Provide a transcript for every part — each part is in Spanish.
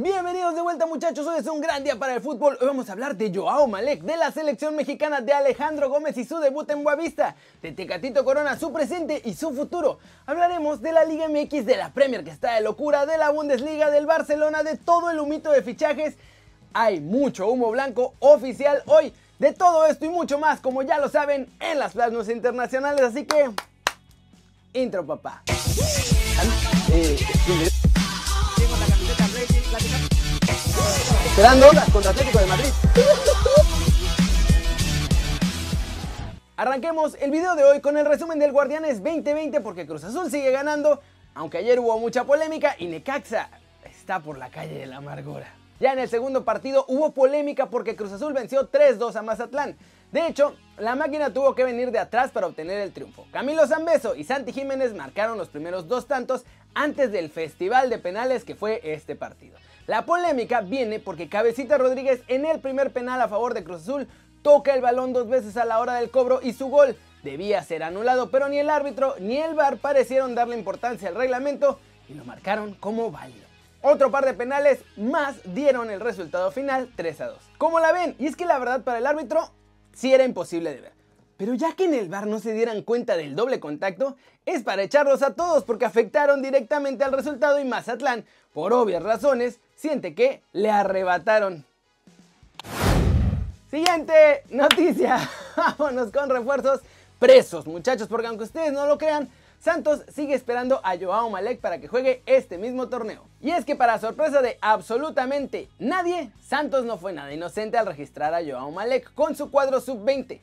Bienvenidos de vuelta muchachos, hoy es un gran día para el fútbol. Hoy vamos a hablar de Joao Malek, de la selección mexicana, de Alejandro Gómez y su debut en Boavista, de Tecatito Corona, su presente y su futuro. Hablaremos de la Liga MX, de la Premier que está de locura, de la Bundesliga, del Barcelona, de todo el humito de fichajes. Hay mucho humo blanco oficial hoy. De todo esto y mucho más, como ya lo saben, en las plasmas internacionales, así que... Intro, papá. Eh, Esperando contra Atlético de Madrid. Arranquemos el video de hoy con el resumen del Guardianes 2020 porque Cruz Azul sigue ganando, aunque ayer hubo mucha polémica y Necaxa está por la calle de la amargura. Ya en el segundo partido hubo polémica porque Cruz Azul venció 3-2 a Mazatlán. De hecho, la máquina tuvo que venir de atrás para obtener el triunfo. Camilo Zambeso y Santi Jiménez marcaron los primeros dos tantos antes del festival de penales que fue este partido. La polémica viene porque Cabecita Rodríguez en el primer penal a favor de Cruz Azul toca el balón dos veces a la hora del cobro y su gol debía ser anulado, pero ni el árbitro ni el VAR parecieron darle importancia al reglamento y lo marcaron como válido. Otro par de penales más dieron el resultado final 3 a 2. ¿Cómo la ven? Y es que la verdad para el árbitro sí era imposible de ver. Pero ya que en el bar no se dieran cuenta del doble contacto, es para echarlos a todos porque afectaron directamente al resultado y Mazatlán, por obvias razones, siente que le arrebataron. Siguiente noticia. Vámonos con refuerzos presos, muchachos, porque aunque ustedes no lo crean, Santos sigue esperando a Joao Malek para que juegue este mismo torneo. Y es que para sorpresa de absolutamente nadie, Santos no fue nada inocente al registrar a Joao Malek con su cuadro sub-20.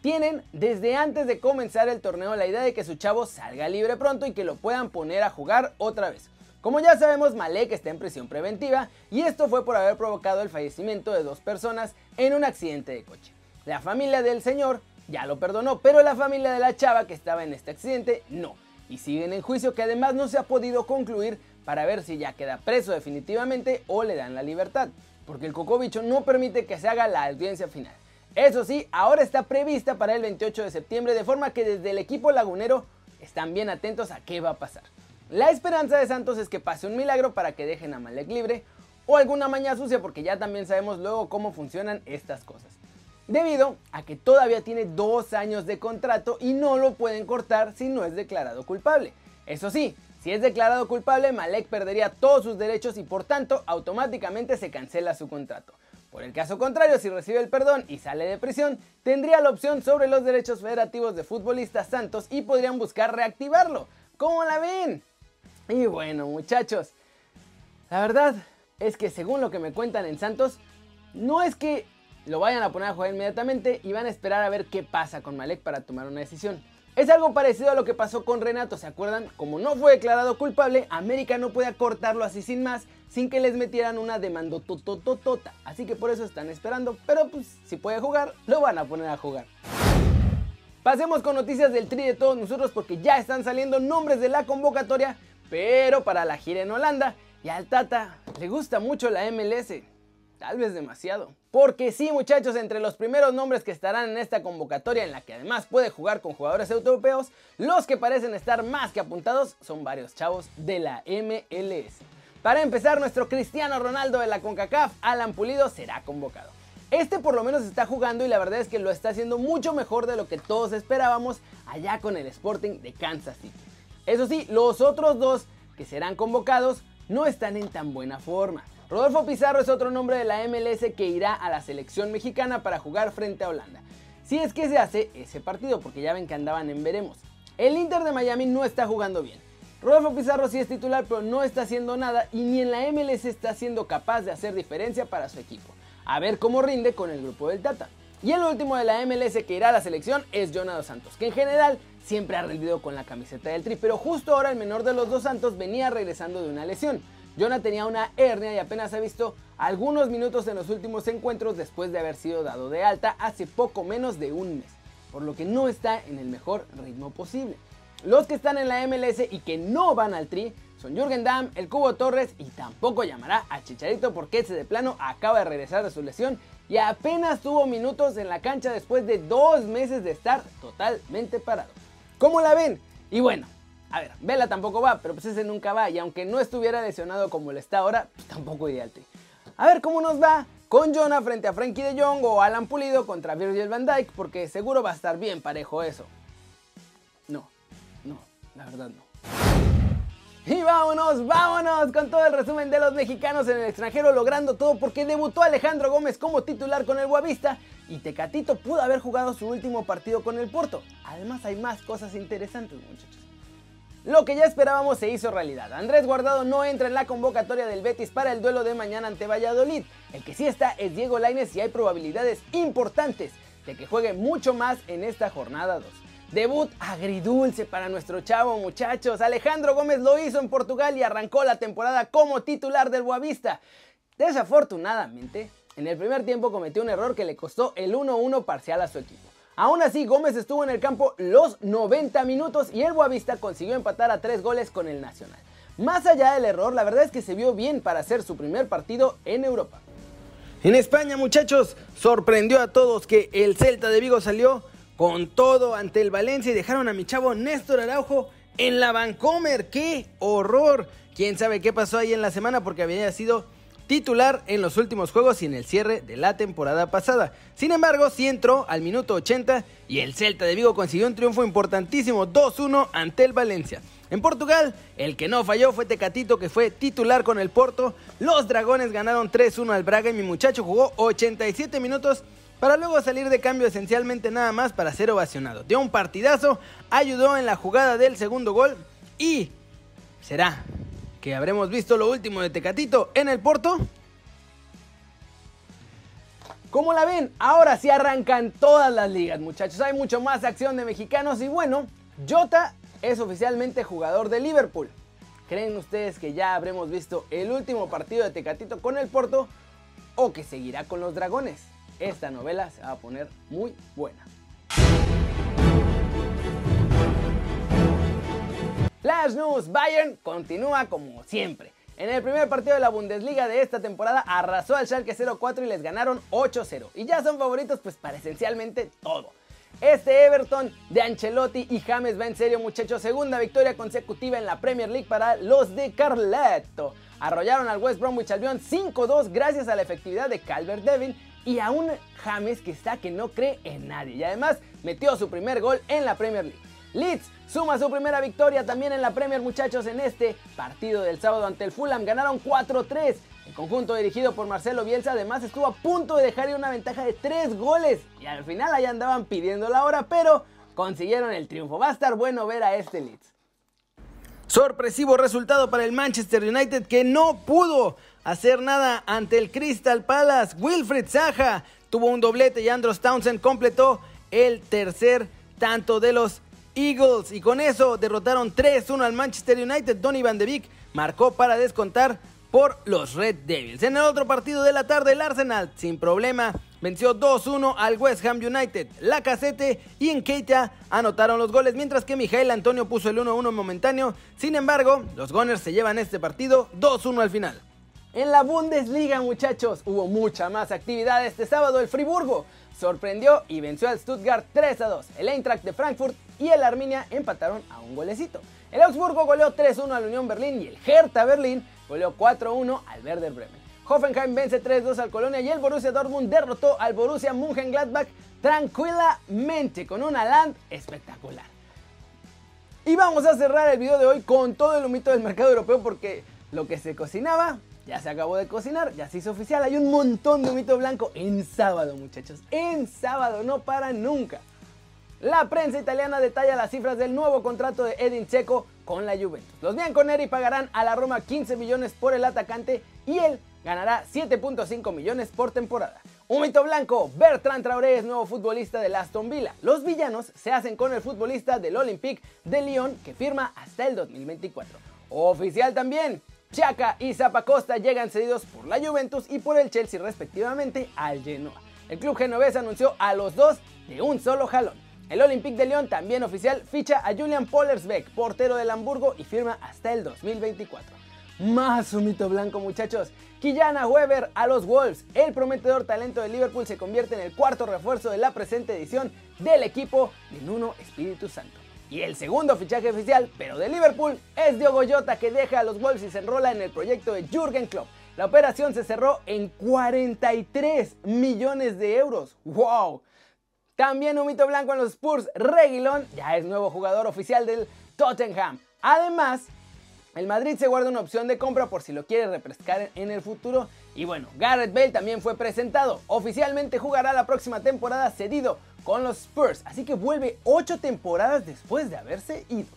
Tienen desde antes de comenzar el torneo la idea de que su chavo salga libre pronto y que lo puedan poner a jugar otra vez. Como ya sabemos, Malek está en prisión preventiva y esto fue por haber provocado el fallecimiento de dos personas en un accidente de coche. La familia del señor ya lo perdonó, pero la familia de la chava que estaba en este accidente no. Y siguen en juicio que además no se ha podido concluir para ver si ya queda preso definitivamente o le dan la libertad, porque el cocobicho no permite que se haga la audiencia final. Eso sí, ahora está prevista para el 28 de septiembre, de forma que desde el equipo lagunero están bien atentos a qué va a pasar. La esperanza de Santos es que pase un milagro para que dejen a Malek libre o alguna maña sucia porque ya también sabemos luego cómo funcionan estas cosas debido a que todavía tiene dos años de contrato y no lo pueden cortar si no es declarado culpable. Eso sí, si es declarado culpable, Malek perdería todos sus derechos y por tanto automáticamente se cancela su contrato. Por el caso contrario, si recibe el perdón y sale de prisión, tendría la opción sobre los derechos federativos de futbolistas santos y podrían buscar reactivarlo. ¿Cómo la ven? Y bueno, muchachos, la verdad es que según lo que me cuentan en Santos, no es que lo vayan a poner a jugar inmediatamente y van a esperar a ver qué pasa con Malek para tomar una decisión. Es algo parecido a lo que pasó con Renato, ¿se acuerdan? Como no fue declarado culpable, América no puede cortarlo así sin más, sin que les metieran una demanda totototota. Así que por eso están esperando, pero pues si puede jugar, lo van a poner a jugar. Pasemos con noticias del tri de todos nosotros porque ya están saliendo nombres de la convocatoria, pero para la gira en Holanda. Y al Tata le gusta mucho la MLS. Tal vez demasiado. Porque sí, muchachos, entre los primeros nombres que estarán en esta convocatoria, en la que además puede jugar con jugadores europeos, los que parecen estar más que apuntados son varios chavos de la MLS. Para empezar, nuestro Cristiano Ronaldo de la CONCACAF, Alan Pulido, será convocado. Este por lo menos está jugando y la verdad es que lo está haciendo mucho mejor de lo que todos esperábamos allá con el Sporting de Kansas City. Eso sí, los otros dos que serán convocados no están en tan buena forma. Rodolfo Pizarro es otro nombre de la MLS que irá a la selección mexicana para jugar frente a Holanda. Si es que se hace ese partido, porque ya ven que andaban en veremos. El Inter de Miami no está jugando bien. Rodolfo Pizarro sí es titular, pero no está haciendo nada y ni en la MLS está siendo capaz de hacer diferencia para su equipo. A ver cómo rinde con el grupo del Tata. Y el último de la MLS que irá a la selección es Jonado Santos, que en general siempre ha rendido con la camiseta del Tri, pero justo ahora el menor de los dos Santos venía regresando de una lesión. Jonah tenía una hernia y apenas ha visto algunos minutos en los últimos encuentros después de haber sido dado de alta hace poco menos de un mes, por lo que no está en el mejor ritmo posible. Los que están en la MLS y que no van al tri son Jürgen Damm, el Cubo Torres y tampoco llamará a Chicharito porque ese de plano acaba de regresar de su lesión y apenas tuvo minutos en la cancha después de dos meses de estar totalmente parado. ¿Cómo la ven? Y bueno, A ver, Vela tampoco va, pero pues ese nunca va. Y aunque no estuviera lesionado como lo está ahora, pues tampoco ideal. A ver cómo nos va con Jonah frente a Frankie de Jong o Alan Pulido contra Virgil van Dijk, porque seguro va a estar bien parejo eso. La verdad no. Y vámonos, vámonos con todo el resumen de los mexicanos en el extranjero logrando todo porque debutó Alejandro Gómez como titular con el Guavista y Tecatito pudo haber jugado su último partido con el Porto. Además hay más cosas interesantes muchachos. Lo que ya esperábamos se hizo realidad. Andrés Guardado no entra en la convocatoria del Betis para el duelo de mañana ante Valladolid. El que sí está es Diego Lainez y hay probabilidades importantes de que juegue mucho más en esta jornada 2. Debut agridulce para nuestro chavo muchachos. Alejandro Gómez lo hizo en Portugal y arrancó la temporada como titular del Boavista. Desafortunadamente, en el primer tiempo cometió un error que le costó el 1-1 parcial a su equipo. Aún así, Gómez estuvo en el campo los 90 minutos y el Boavista consiguió empatar a 3 goles con el Nacional. Más allá del error, la verdad es que se vio bien para hacer su primer partido en Europa. En España, muchachos, sorprendió a todos que el Celta de Vigo salió con todo ante el Valencia y dejaron a mi chavo Néstor Araujo en la Vancomer. ¡Qué horror! ¿Quién sabe qué pasó ahí en la semana? Porque había sido titular en los últimos juegos y en el cierre de la temporada pasada. Sin embargo, sí entró al minuto 80 y el Celta de Vigo consiguió un triunfo importantísimo 2-1 ante el Valencia. En Portugal, el que no falló fue Tecatito, que fue titular con el Porto. Los Dragones ganaron 3-1 al Braga y mi muchacho jugó 87 minutos para luego salir de cambio esencialmente nada más para ser ovacionado. Dio un partidazo, ayudó en la jugada del segundo gol y será que habremos visto lo último de Tecatito en el Porto. ¿Cómo la ven? Ahora sí arrancan todas las ligas, muchachos. Hay mucho más acción de mexicanos y bueno, Jota es oficialmente jugador de Liverpool. ¿Creen ustedes que ya habremos visto el último partido de Tecatito con el Porto o que seguirá con los Dragones? Esta novela se va a poner muy buena. Flash News, Bayern continúa como siempre. En el primer partido de la Bundesliga de esta temporada arrasó al Schalke 04 y les ganaron 8-0. Y ya son favoritos pues para esencialmente todo. Este Everton de Ancelotti y James va en serio muchachos. Segunda victoria consecutiva en la Premier League para los de Carleto. Arrollaron al West Bromwich Albion 5-2 gracias a la efectividad de Calvert Devin y a un James que está que no cree en nadie. Y además metió su primer gol en la Premier League. Leeds suma su primera victoria también en la Premier muchachos en este partido del sábado ante el Fulham. Ganaron 4-3. El conjunto dirigido por Marcelo Bielsa además estuvo a punto de dejar ir una ventaja de 3 goles. Y al final ahí andaban pidiendo la hora, pero consiguieron el triunfo. Va a estar bueno ver a este Leeds. Sorpresivo resultado para el Manchester United que no pudo hacer nada ante el Crystal Palace. Wilfred Zaha tuvo un doblete y Andros Townsend completó el tercer tanto de los Eagles. Y con eso derrotaron 3-1 al Manchester United. Donny Van de Beek marcó para descontar por los Red Devils. En el otro partido de la tarde, el Arsenal, sin problema, venció 2-1 al West Ham United. La Casete y Enkeita anotaron los goles, mientras que Mijael Antonio puso el 1-1 momentáneo. Sin embargo, los Gunners se llevan este partido 2-1 al final. En la Bundesliga, muchachos, hubo mucha más actividad este sábado. El Friburgo sorprendió y venció al Stuttgart 3 a 2. El Eintracht de Frankfurt y el Arminia empataron a un golecito. El Augsburgo goleó 3-1 al Unión Berlín y el Hertha Berlín goleó 4-1 al Werder Bremen. Hoffenheim vence 3-2 al Colonia y el Borussia Dortmund derrotó al Borussia Mönchengladbach tranquilamente con una land espectacular. Y vamos a cerrar el video de hoy con todo el humito del mercado europeo porque lo que se cocinaba ya se acabó de cocinar, ya se hizo oficial. Hay un montón de humito blanco en sábado, muchachos. En sábado, no para nunca. La prensa italiana detalla las cifras del nuevo contrato de Edin Checo con la Juventus. Los bianconeri pagarán a la Roma 15 millones por el atacante y él ganará 7.5 millones por temporada. Un mito blanco, Bertrand Traoré es nuevo futbolista del Aston Villa. Los villanos se hacen con el futbolista del Olympique de Lyon que firma hasta el 2024. Oficial también, Chaka y Zapacosta llegan cedidos por la Juventus y por el Chelsea respectivamente al Genoa. El club genovés anunció a los dos de un solo jalón. El Olympique de Lyon, también oficial, ficha a Julian Pollersbeck, portero del Hamburgo, y firma hasta el 2024. Más un mito blanco, muchachos. Quillana Weber a los Wolves. El prometedor talento de Liverpool se convierte en el cuarto refuerzo de la presente edición del equipo de Nuno Espíritu Santo. Y el segundo fichaje oficial, pero de Liverpool, es Diogo Jota que deja a los Wolves y se enrola en el proyecto de Jürgen Klopp. La operación se cerró en 43 millones de euros. ¡Wow! También un mito blanco en los Spurs, Reguilón ya es nuevo jugador oficial del Tottenham. Además, el Madrid se guarda una opción de compra por si lo quiere refrescar en el futuro. Y bueno, Garrett Bale también fue presentado. Oficialmente jugará la próxima temporada cedido con los Spurs. Así que vuelve 8 temporadas después de haberse ido.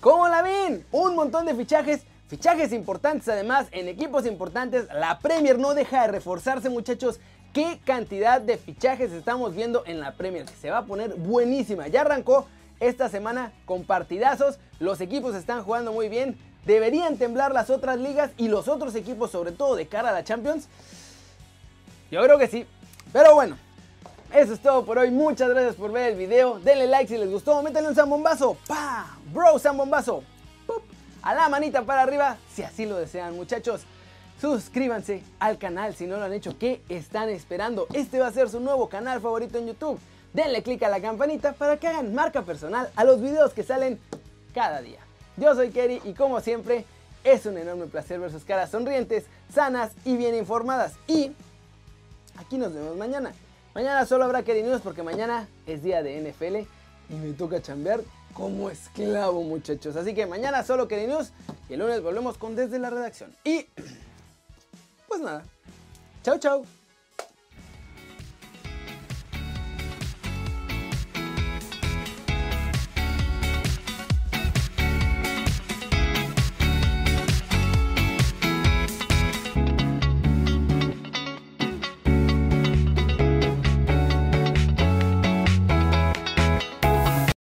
¿Cómo la ven? Un montón de fichajes. Fichajes importantes además en equipos importantes. La Premier no deja de reforzarse muchachos. ¿Qué cantidad de fichajes estamos viendo en la Premier? Se va a poner buenísima. Ya arrancó esta semana con partidazos. Los equipos están jugando muy bien. ¿Deberían temblar las otras ligas y los otros equipos, sobre todo de cara a la Champions? Yo creo que sí. Pero bueno, eso es todo por hoy. Muchas gracias por ver el video. Denle like si les gustó. Métanle un zambombazo. ¡Pa! Bro, zambombazo. ¡Pup! A la manita para arriba si así lo desean, muchachos. Suscríbanse al canal si no lo han hecho. ¿Qué están esperando? Este va a ser su nuevo canal favorito en YouTube. Denle click a la campanita para que hagan marca personal a los videos que salen cada día. Yo soy Kerry y como siempre es un enorme placer ver sus caras sonrientes, sanas y bien informadas. Y aquí nos vemos mañana. Mañana solo habrá Kerry News porque mañana es día de NFL y me toca chambear como esclavo muchachos. Así que mañana solo Kerry News y el lunes volvemos con desde la redacción. Y pues nada, chao chao.